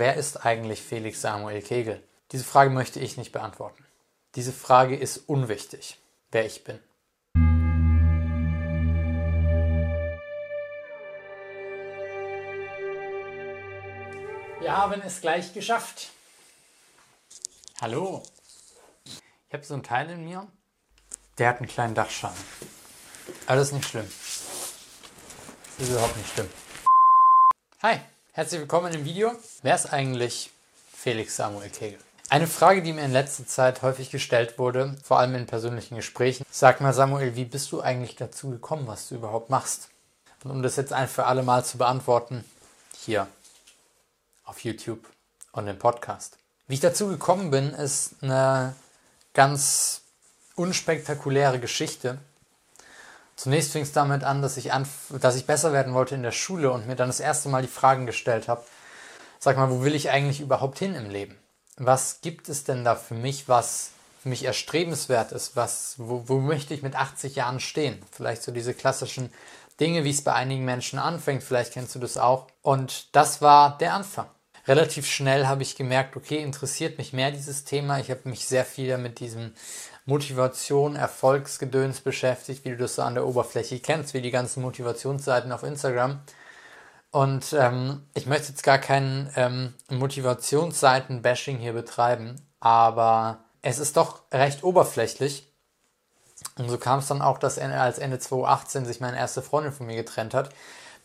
wer ist eigentlich Felix Samuel Kegel? Diese Frage möchte ich nicht beantworten. Diese Frage ist unwichtig, wer ich bin. Wir haben es gleich geschafft. Hallo. Ich habe so einen Teil in mir, der hat einen kleinen Dachschaden. Aber das ist nicht schlimm. Das ist überhaupt nicht schlimm. Hi, herzlich willkommen im Video. Wer ist eigentlich Felix Samuel Kegel? Eine Frage, die mir in letzter Zeit häufig gestellt wurde, vor allem in persönlichen Gesprächen. Sag mal, Samuel, wie bist du eigentlich dazu gekommen, was du überhaupt machst? Und um das jetzt ein für alle Mal zu beantworten, hier auf YouTube und im Podcast. Wie ich dazu gekommen bin, ist eine ganz unspektakuläre Geschichte. Zunächst fing es damit an, dass ich, anf dass ich besser werden wollte in der Schule und mir dann das erste Mal die Fragen gestellt habe, sag mal, wo will ich eigentlich überhaupt hin im Leben? Was gibt es denn da für mich, was für mich erstrebenswert ist? Was, wo, wo möchte ich mit 80 Jahren stehen? Vielleicht so diese klassischen Dinge, wie es bei einigen Menschen anfängt, vielleicht kennst du das auch. Und das war der Anfang relativ schnell habe ich gemerkt, okay, interessiert mich mehr dieses Thema. Ich habe mich sehr viel mit diesem Motivation, Erfolgsgedöns beschäftigt, wie du das so an der Oberfläche kennst, wie die ganzen Motivationsseiten auf Instagram. Und ähm, ich möchte jetzt gar kein ähm, Motivationsseiten-Bashing hier betreiben, aber es ist doch recht oberflächlich. Und so kam es dann auch, dass als Ende 2018 sich meine erste Freundin von mir getrennt hat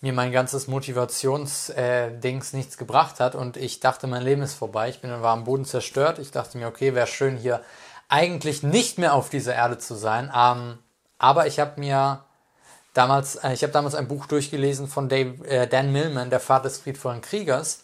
mir mein ganzes Motivationsdings äh, nichts gebracht hat und ich dachte, mein Leben ist vorbei. Ich bin war am Boden zerstört. Ich dachte mir, okay, wäre schön hier eigentlich nicht mehr auf dieser Erde zu sein. Ähm, aber ich habe mir damals, äh, ich habe damals ein Buch durchgelesen von Dave, äh, Dan Millman, der Vater des friedvollen Kriegers,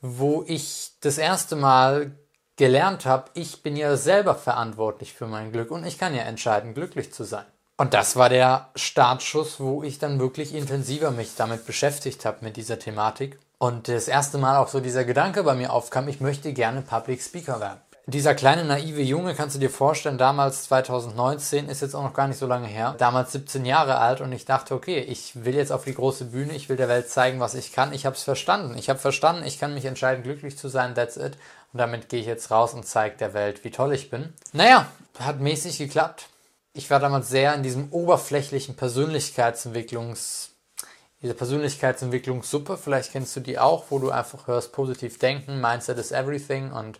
wo ich das erste Mal gelernt habe, ich bin ja selber verantwortlich für mein Glück und ich kann ja entscheiden, glücklich zu sein. Und das war der Startschuss, wo ich dann wirklich intensiver mich damit beschäftigt habe mit dieser Thematik. Und das erste Mal auch so dieser Gedanke bei mir aufkam, ich möchte gerne Public Speaker werden. Dieser kleine naive Junge, kannst du dir vorstellen, damals 2019, ist jetzt auch noch gar nicht so lange her, damals 17 Jahre alt und ich dachte, okay, ich will jetzt auf die große Bühne, ich will der Welt zeigen, was ich kann. Ich habe es verstanden. Ich habe verstanden, ich kann mich entscheiden, glücklich zu sein, that's it. Und damit gehe ich jetzt raus und zeige der Welt, wie toll ich bin. Naja, hat mäßig geklappt ich war damals sehr in diesem oberflächlichen Persönlichkeitsentwicklungs, diese Persönlichkeitsentwicklungssuppe, vielleicht kennst du die auch, wo du einfach hörst, positiv denken, Mindset is everything und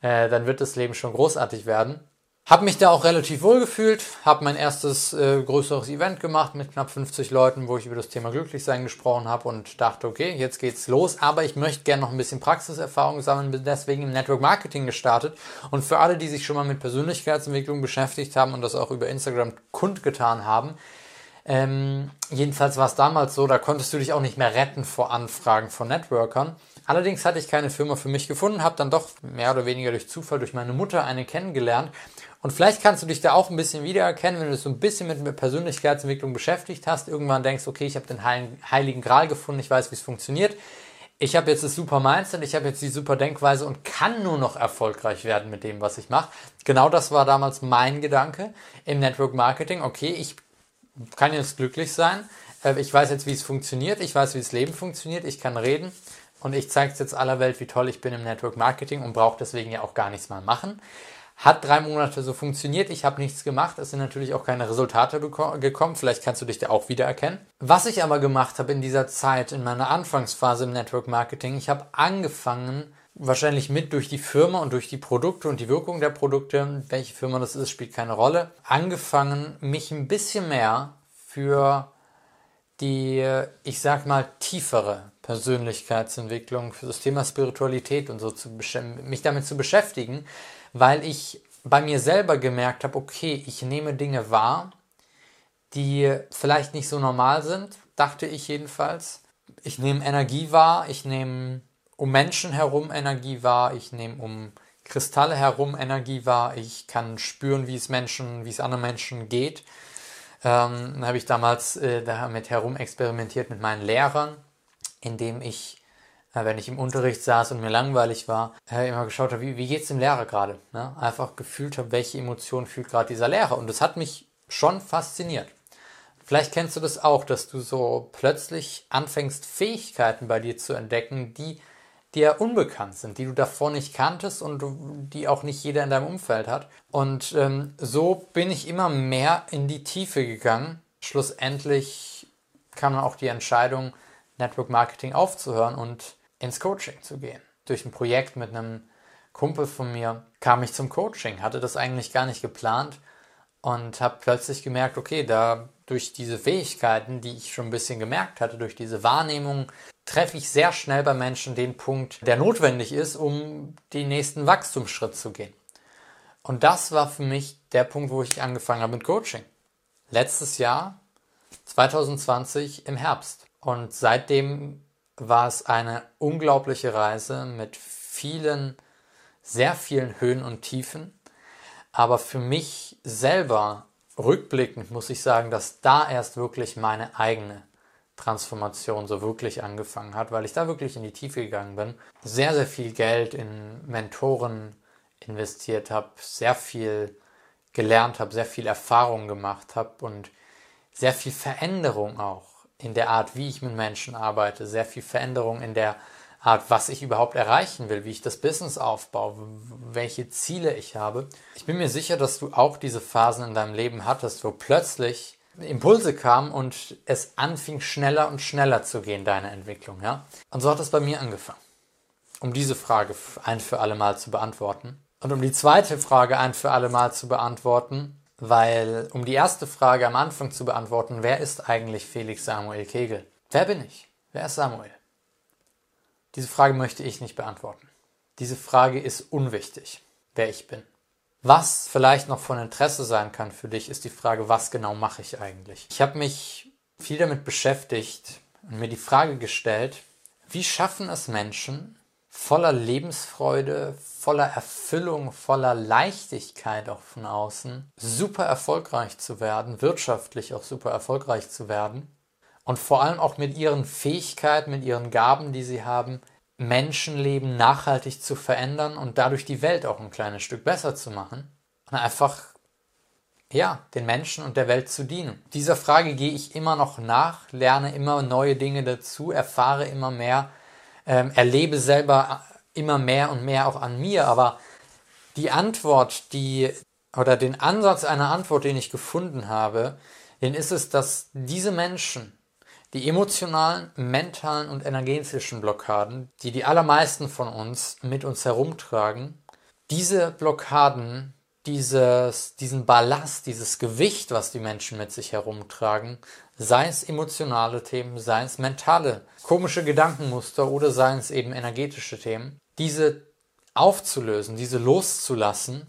äh, dann wird das Leben schon großartig werden. Habe mich da auch relativ wohl gefühlt, habe mein erstes äh, größeres Event gemacht mit knapp 50 Leuten, wo ich über das Thema Glücklichsein gesprochen habe und dachte, okay, jetzt geht's los, aber ich möchte gerne noch ein bisschen Praxiserfahrung sammeln, bin deswegen im Network Marketing gestartet und für alle, die sich schon mal mit Persönlichkeitsentwicklung beschäftigt haben und das auch über Instagram kundgetan haben, ähm, jedenfalls war es damals so, da konntest du dich auch nicht mehr retten vor Anfragen von Networkern. Allerdings hatte ich keine Firma für mich gefunden, habe dann doch mehr oder weniger durch Zufall durch meine Mutter eine kennengelernt und vielleicht kannst du dich da auch ein bisschen wiedererkennen, wenn du dich so ein bisschen mit Persönlichkeitsentwicklung beschäftigt hast. Irgendwann denkst, okay, ich habe den heiligen Gral gefunden, ich weiß, wie es funktioniert. Ich habe jetzt das super Mindset, ich habe jetzt die super Denkweise und kann nur noch erfolgreich werden mit dem, was ich mache. Genau das war damals mein Gedanke im Network Marketing. Okay, ich kann jetzt glücklich sein. Äh, ich weiß jetzt, wie es funktioniert. Ich weiß, wie das Leben funktioniert. Ich kann reden. Und ich zeige jetzt aller Welt, wie toll ich bin im Network Marketing und brauche deswegen ja auch gar nichts mal machen. Hat drei Monate so funktioniert. Ich habe nichts gemacht. Es sind natürlich auch keine Resultate gekommen. Vielleicht kannst du dich da auch wiedererkennen. Was ich aber gemacht habe in dieser Zeit, in meiner Anfangsphase im Network Marketing, ich habe angefangen, wahrscheinlich mit durch die Firma und durch die Produkte und die Wirkung der Produkte, welche Firma das ist, spielt keine Rolle, angefangen, mich ein bisschen mehr für die, ich sag mal, tiefere Persönlichkeitsentwicklung, für das Thema Spiritualität und so zu mich damit zu beschäftigen, weil ich bei mir selber gemerkt habe, okay, ich nehme Dinge wahr, die vielleicht nicht so normal sind, dachte ich jedenfalls. Ich nehme Energie wahr, ich nehme um Menschen herum Energie wahr, ich nehme um Kristalle herum Energie wahr, ich kann spüren, wie es Menschen, wie es anderen Menschen geht. Ähm, habe ich damals äh, damit herum experimentiert mit meinen Lehrern, indem ich wenn ich im Unterricht saß und mir langweilig war, äh, immer geschaut habe, wie, wie es dem Lehrer gerade. Ne? Einfach gefühlt habe, welche Emotionen fühlt gerade dieser Lehrer. Und das hat mich schon fasziniert. Vielleicht kennst du das auch, dass du so plötzlich anfängst, Fähigkeiten bei dir zu entdecken, die dir unbekannt sind, die du davor nicht kanntest und die auch nicht jeder in deinem Umfeld hat. Und ähm, so bin ich immer mehr in die Tiefe gegangen. Schlussendlich kam dann auch die Entscheidung, Network Marketing aufzuhören und ins Coaching zu gehen. Durch ein Projekt mit einem Kumpel von mir kam ich zum Coaching, hatte das eigentlich gar nicht geplant und habe plötzlich gemerkt, okay, da durch diese Fähigkeiten, die ich schon ein bisschen gemerkt hatte, durch diese Wahrnehmung, treffe ich sehr schnell bei Menschen den Punkt, der notwendig ist, um den nächsten Wachstumsschritt zu gehen. Und das war für mich der Punkt, wo ich angefangen habe mit Coaching. Letztes Jahr, 2020 im Herbst. Und seitdem war es eine unglaubliche Reise mit vielen, sehr vielen Höhen und Tiefen. Aber für mich selber, rückblickend, muss ich sagen, dass da erst wirklich meine eigene Transformation so wirklich angefangen hat, weil ich da wirklich in die Tiefe gegangen bin, sehr, sehr viel Geld in Mentoren investiert habe, sehr viel gelernt habe, sehr viel Erfahrung gemacht habe und sehr viel Veränderung auch in der Art, wie ich mit Menschen arbeite, sehr viel Veränderung in der Art, was ich überhaupt erreichen will, wie ich das Business aufbaue, welche Ziele ich habe. Ich bin mir sicher, dass du auch diese Phasen in deinem Leben hattest, wo plötzlich Impulse kamen und es anfing schneller und schneller zu gehen, deine Entwicklung, ja? Und so hat es bei mir angefangen. Um diese Frage ein für alle Mal zu beantworten. Und um die zweite Frage ein für alle Mal zu beantworten, weil um die erste Frage am Anfang zu beantworten, wer ist eigentlich Felix Samuel Kegel? Wer bin ich? Wer ist Samuel? Diese Frage möchte ich nicht beantworten. Diese Frage ist unwichtig, wer ich bin. Was vielleicht noch von Interesse sein kann für dich, ist die Frage, was genau mache ich eigentlich? Ich habe mich viel damit beschäftigt und mir die Frage gestellt, wie schaffen es Menschen, voller Lebensfreude, voller Erfüllung, voller Leichtigkeit auch von außen, super erfolgreich zu werden, wirtschaftlich auch super erfolgreich zu werden und vor allem auch mit ihren Fähigkeiten, mit ihren Gaben, die sie haben, Menschenleben nachhaltig zu verändern und dadurch die Welt auch ein kleines Stück besser zu machen und einfach ja, den Menschen und der Welt zu dienen. Dieser Frage gehe ich immer noch nach, lerne immer neue Dinge dazu, erfahre immer mehr ähm, erlebe selber immer mehr und mehr auch an mir, aber die Antwort, die oder den Ansatz einer Antwort, den ich gefunden habe, den ist es, dass diese Menschen, die emotionalen, mentalen und energetischen Blockaden, die die allermeisten von uns mit uns herumtragen, diese Blockaden, dieses, diesen Ballast, dieses Gewicht, was die Menschen mit sich herumtragen, sei es emotionale Themen, sei es mentale, komische Gedankenmuster oder seien es eben energetische Themen, diese aufzulösen, diese loszulassen,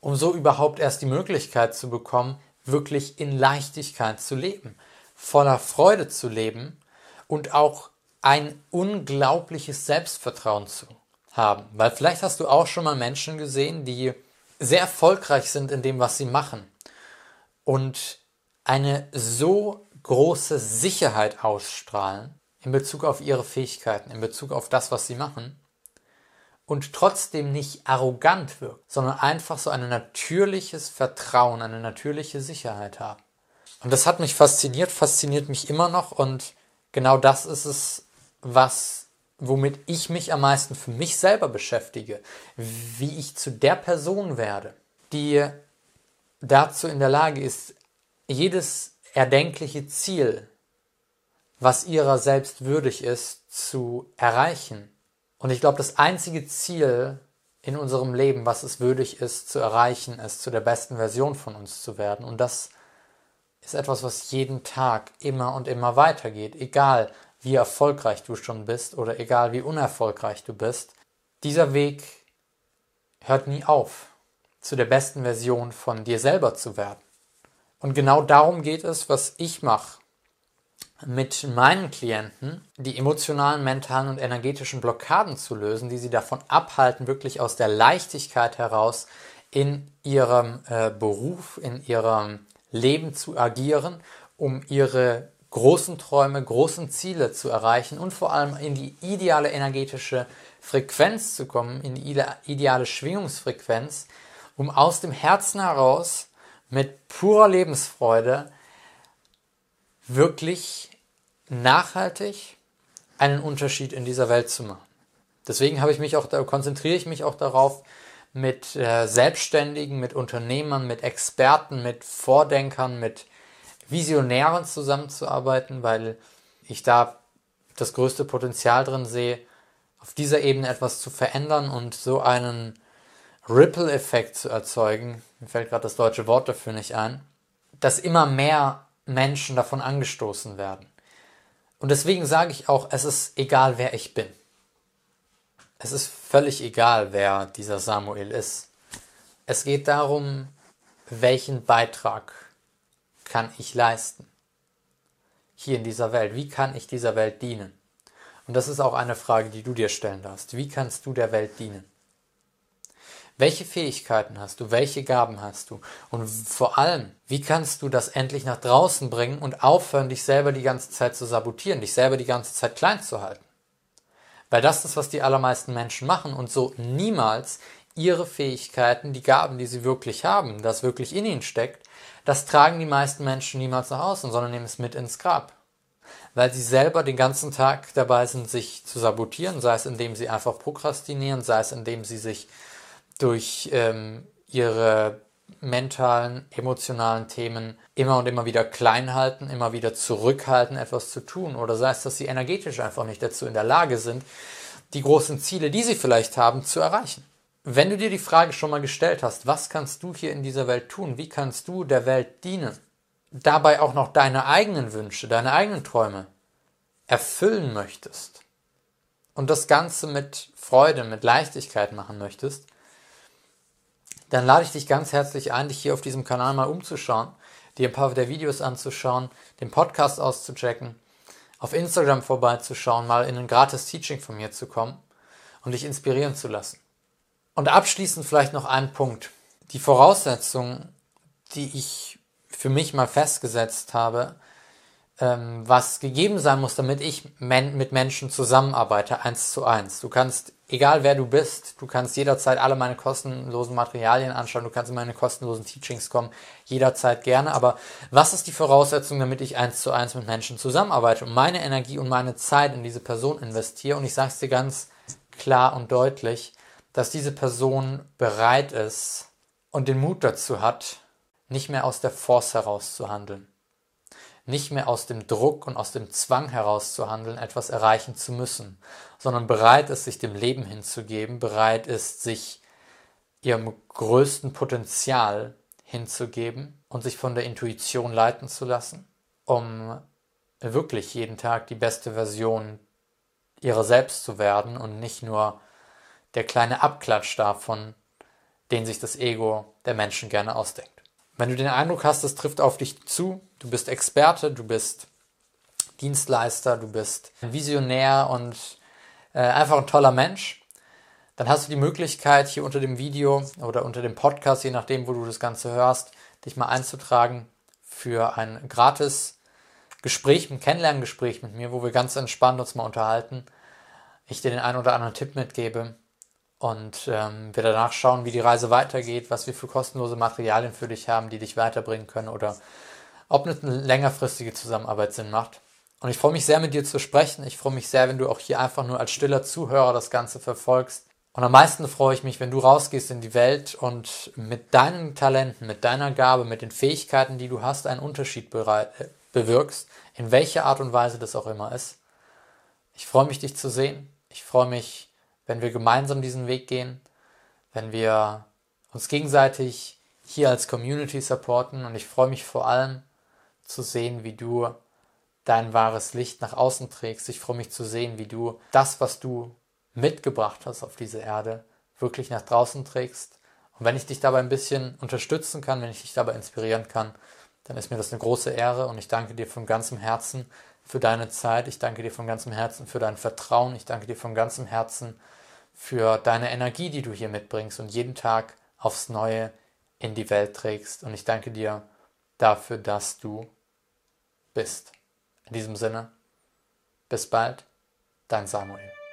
um so überhaupt erst die Möglichkeit zu bekommen, wirklich in Leichtigkeit zu leben, voller Freude zu leben und auch ein unglaubliches Selbstvertrauen zu haben. Weil vielleicht hast du auch schon mal Menschen gesehen, die sehr erfolgreich sind in dem, was sie machen und eine so große Sicherheit ausstrahlen in Bezug auf ihre Fähigkeiten, in Bezug auf das, was sie machen und trotzdem nicht arrogant wirkt, sondern einfach so ein natürliches Vertrauen, eine natürliche Sicherheit haben. Und das hat mich fasziniert, fasziniert mich immer noch und genau das ist es, was womit ich mich am meisten für mich selber beschäftige, wie ich zu der Person werde, die dazu in der Lage ist, jedes erdenkliche Ziel, was ihrer selbst würdig ist, zu erreichen. Und ich glaube, das einzige Ziel in unserem Leben, was es würdig ist zu erreichen, ist zu der besten Version von uns zu werden. Und das ist etwas, was jeden Tag immer und immer weitergeht, egal wie erfolgreich du schon bist oder egal wie unerfolgreich du bist. Dieser Weg hört nie auf, zu der besten Version von dir selber zu werden. Und genau darum geht es, was ich mache mit meinen Klienten, die emotionalen, mentalen und energetischen Blockaden zu lösen, die sie davon abhalten, wirklich aus der Leichtigkeit heraus in ihrem äh, Beruf, in ihrem Leben zu agieren, um ihre großen Träume, großen Ziele zu erreichen und vor allem in die ideale energetische Frequenz zu kommen, in die ideale Schwingungsfrequenz, um aus dem Herzen heraus mit purer Lebensfreude wirklich nachhaltig einen Unterschied in dieser Welt zu machen. Deswegen habe ich mich auch, konzentriere ich mich auch darauf, mit äh, Selbstständigen, mit Unternehmern, mit Experten, mit Vordenkern, mit Visionären zusammenzuarbeiten, weil ich da das größte Potenzial drin sehe, auf dieser Ebene etwas zu verändern und so einen Ripple-Effekt zu erzeugen. Mir fällt gerade das deutsche Wort dafür nicht ein, dass immer mehr Menschen davon angestoßen werden. Und deswegen sage ich auch, es ist egal, wer ich bin. Es ist völlig egal, wer dieser Samuel ist. Es geht darum, welchen Beitrag kann ich leisten hier in dieser Welt? Wie kann ich dieser Welt dienen? Und das ist auch eine Frage, die du dir stellen darfst. Wie kannst du der Welt dienen? Welche Fähigkeiten hast du? Welche Gaben hast du? Und vor allem, wie kannst du das endlich nach draußen bringen und aufhören, dich selber die ganze Zeit zu sabotieren, dich selber die ganze Zeit klein zu halten? Weil das ist, was die allermeisten Menschen machen und so niemals ihre Fähigkeiten, die Gaben, die sie wirklich haben, das wirklich in ihnen steckt, das tragen die meisten Menschen niemals nach außen, sondern nehmen es mit ins Grab. Weil sie selber den ganzen Tag dabei sind, sich zu sabotieren, sei es indem sie einfach prokrastinieren, sei es indem sie sich durch ähm, ihre mentalen, emotionalen Themen immer und immer wieder klein halten, immer wieder zurückhalten, etwas zu tun. Oder sei es, dass sie energetisch einfach nicht dazu in der Lage sind, die großen Ziele, die sie vielleicht haben, zu erreichen. Wenn du dir die Frage schon mal gestellt hast, was kannst du hier in dieser Welt tun? Wie kannst du der Welt dienen? Dabei auch noch deine eigenen Wünsche, deine eigenen Träume erfüllen möchtest und das Ganze mit Freude, mit Leichtigkeit machen möchtest, dann lade ich dich ganz herzlich ein, dich hier auf diesem Kanal mal umzuschauen, dir ein paar der Videos anzuschauen, den Podcast auszuchecken, auf Instagram vorbeizuschauen, mal in ein gratis Teaching von mir zu kommen und dich inspirieren zu lassen. Und abschließend vielleicht noch ein Punkt. Die Voraussetzung, die ich für mich mal festgesetzt habe, ähm, was gegeben sein muss, damit ich men mit Menschen zusammenarbeite, eins zu eins. Du kannst, egal wer du bist, du kannst jederzeit alle meine kostenlosen Materialien anschauen, du kannst in meine kostenlosen Teachings kommen, jederzeit gerne. Aber was ist die Voraussetzung, damit ich eins zu eins mit Menschen zusammenarbeite und meine Energie und meine Zeit in diese Person investiere? Und ich sage es dir ganz klar und deutlich, dass diese Person bereit ist und den Mut dazu hat, nicht mehr aus der Force heraus zu handeln, nicht mehr aus dem Druck und aus dem Zwang heraus zu handeln, etwas erreichen zu müssen, sondern bereit ist, sich dem Leben hinzugeben, bereit ist, sich ihrem größten Potenzial hinzugeben und sich von der Intuition leiten zu lassen, um wirklich jeden Tag die beste Version ihrer selbst zu werden und nicht nur der kleine Abklatsch davon, den sich das Ego der Menschen gerne ausdenkt. Wenn du den Eindruck hast, es trifft auf dich zu, du bist Experte, du bist Dienstleister, du bist Visionär und äh, einfach ein toller Mensch, dann hast du die Möglichkeit, hier unter dem Video oder unter dem Podcast, je nachdem, wo du das Ganze hörst, dich mal einzutragen für ein gratis Gespräch, ein Kennenlerngespräch mit mir, wo wir ganz entspannt uns mal unterhalten. Ich dir den einen oder anderen Tipp mitgebe und ähm, wir danach schauen, wie die Reise weitergeht, was wir für kostenlose Materialien für dich haben, die dich weiterbringen können oder ob eine längerfristige Zusammenarbeit Sinn macht. Und ich freue mich sehr, mit dir zu sprechen. Ich freue mich sehr, wenn du auch hier einfach nur als stiller Zuhörer das Ganze verfolgst. Und am meisten freue ich mich, wenn du rausgehst in die Welt und mit deinen Talenten, mit deiner Gabe, mit den Fähigkeiten, die du hast, einen Unterschied bewirkst, in welcher Art und Weise das auch immer ist. Ich freue mich, dich zu sehen. Ich freue mich, wenn wir gemeinsam diesen Weg gehen, wenn wir uns gegenseitig hier als Community supporten und ich freue mich vor allem zu sehen, wie du dein wahres Licht nach außen trägst. Ich freue mich zu sehen, wie du das, was du mitgebracht hast auf diese Erde, wirklich nach draußen trägst. Und wenn ich dich dabei ein bisschen unterstützen kann, wenn ich dich dabei inspirieren kann, dann ist mir das eine große Ehre und ich danke dir von ganzem Herzen für deine Zeit. Ich danke dir von ganzem Herzen für dein Vertrauen. Ich danke dir von ganzem Herzen für deine Energie, die du hier mitbringst und jeden Tag aufs Neue in die Welt trägst. Und ich danke dir dafür, dass du bist. In diesem Sinne, bis bald, dein Samuel.